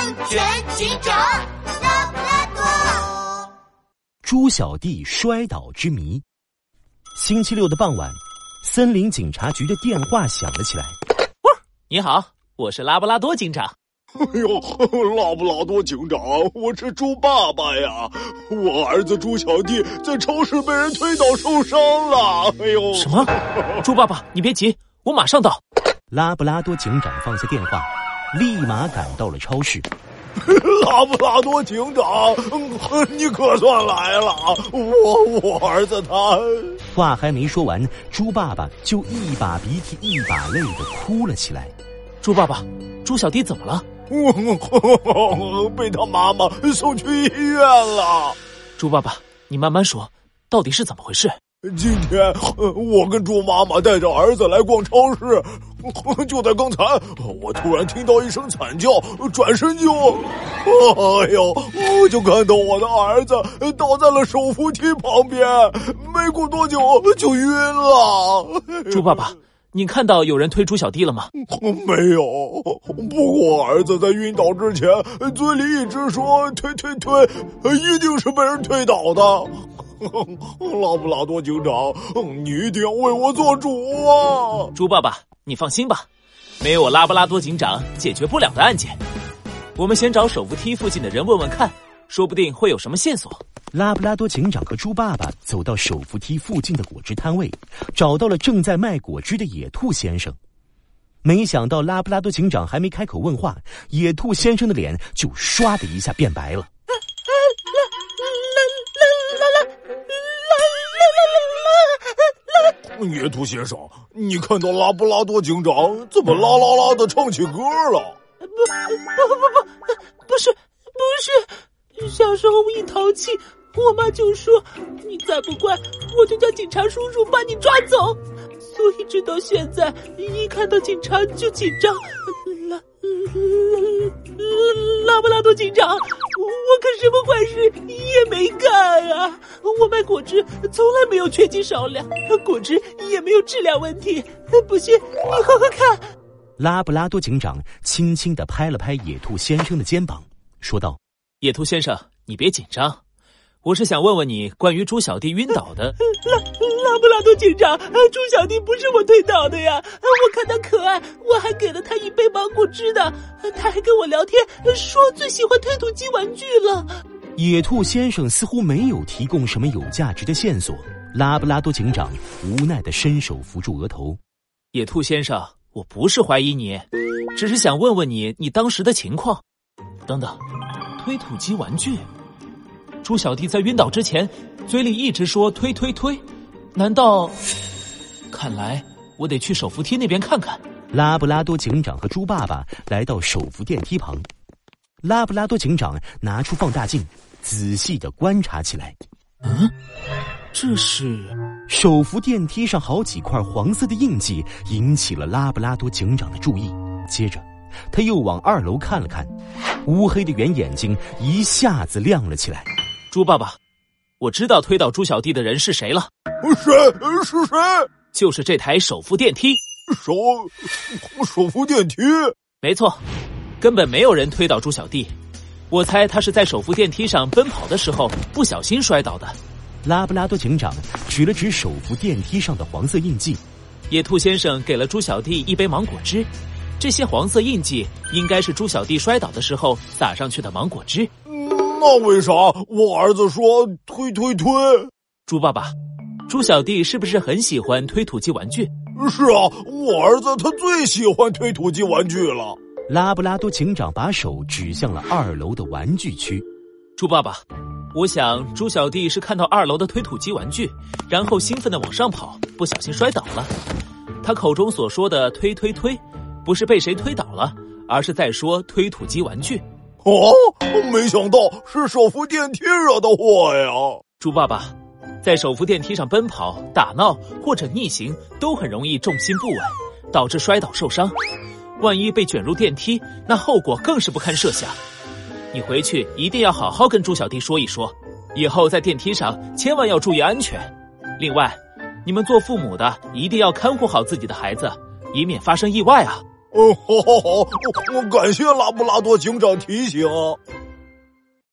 安全警长拉布拉多。猪小弟摔倒之谜。星期六的傍晚，森林警察局的电话响了起来。喂你好，我是拉布拉多警长。哎呦，拉布拉多警长，我是猪爸爸呀！我儿子猪小弟在超市被人推倒受伤了。哎呦，什么？猪爸爸，你别急，我马上到。拉布拉多警长放下电话，立马赶到了超市。拉布拉多警长，你可算来了！我我儿子他……话还没说完，猪爸爸就一把鼻涕一把泪的哭了起来。猪爸爸，猪小弟怎么了？被他妈妈送去医院了。猪爸爸，你慢慢说，到底是怎么回事？今天我跟猪妈妈带着儿子来逛超市，就在刚才，我突然听到一声惨叫，转身就，哎呦，我就看到我的儿子倒在了手扶梯旁边，没过多久就晕了。猪爸爸。你看到有人推猪小弟了吗？没有。不过儿子在晕倒之前，嘴里一直说推推推，一定是被人推倒的。拉布拉多警长，你一定要为我做主啊！猪爸爸，你放心吧，没有我拉布拉多警长解决不了的案件。我们先找手扶梯附近的人问问看，说不定会有什么线索。拉布拉多警长和猪爸爸走到手扶梯附近的果汁摊位，找到了正在卖果汁的野兔先生。没想到拉布拉多警长还没开口问话，野兔先生的脸就唰的一下变白了。野兔先生，你看到拉布拉多警长怎么啦啦啦的唱起歌了？不不不不不，是不是，小时候一淘气。我妈就说：“你再不乖，我就叫警察叔叔把你抓走。”所以直到现在，一看到警察就紧张。拉拉拉布拉多警长，我可什么坏事也没干啊！我卖果汁从来没有缺斤少两，果汁也没有质量问题。不信你喝喝看。拉布拉多警长轻轻的拍了拍野兔先生的肩膀，说道：“野兔先生，你别紧张。”我是想问问你关于猪小弟晕倒的。拉拉布拉多警长，猪小弟不是我推倒的呀！我看他可爱，我还给了他一杯芒果汁的。他还跟我聊天，说最喜欢推土机玩具了。野兔先生似乎没有提供什么有价值的线索。拉布拉多警长无奈的伸手扶住额头。野兔先生，我不是怀疑你，只是想问问你你当时的情况。等等，推土机玩具。猪小弟在晕倒之前，嘴里一直说“推推推”，难道？看来我得去手扶梯那边看看。拉布拉多警长和猪爸爸来到手扶电梯旁，拉布拉多警长拿出放大镜，仔细的观察起来。嗯，这是手扶电梯上好几块黄色的印记，引起了拉布拉多警长的注意。接着，他又往二楼看了看，乌黑的圆眼睛一下子亮了起来。猪爸爸，我知道推倒猪小弟的人是谁了。谁？是谁？就是这台手扶电梯。手手扶电梯？没错，根本没有人推倒猪小弟。我猜他是在手扶电梯上奔跑的时候不小心摔倒的。拉布拉多警长指了指手扶电梯上的黄色印记。野兔先生给了猪小弟一杯芒果汁，这些黄色印记应该是猪小弟摔倒的时候撒上去的芒果汁。那为啥我儿子说推推推？猪爸爸，猪小弟是不是很喜欢推土机玩具？是啊，我儿子他最喜欢推土机玩具了。拉布拉多警长把手指向了二楼的玩具区。猪爸爸，我想猪小弟是看到二楼的推土机玩具，然后兴奋的往上跑，不小心摔倒了。他口中所说的推推推，不是被谁推倒了，而是在说推土机玩具。哦，没想到是手扶电梯惹的祸呀！猪爸爸，在手扶电梯上奔跑、打闹或者逆行，都很容易重心不稳，导致摔倒受伤。万一被卷入电梯，那后果更是不堪设想。你回去一定要好好跟猪小弟说一说，以后在电梯上千万要注意安全。另外，你们做父母的一定要看护好自己的孩子，以免发生意外啊！哦，好好好，我感谢拉布拉多警长提醒。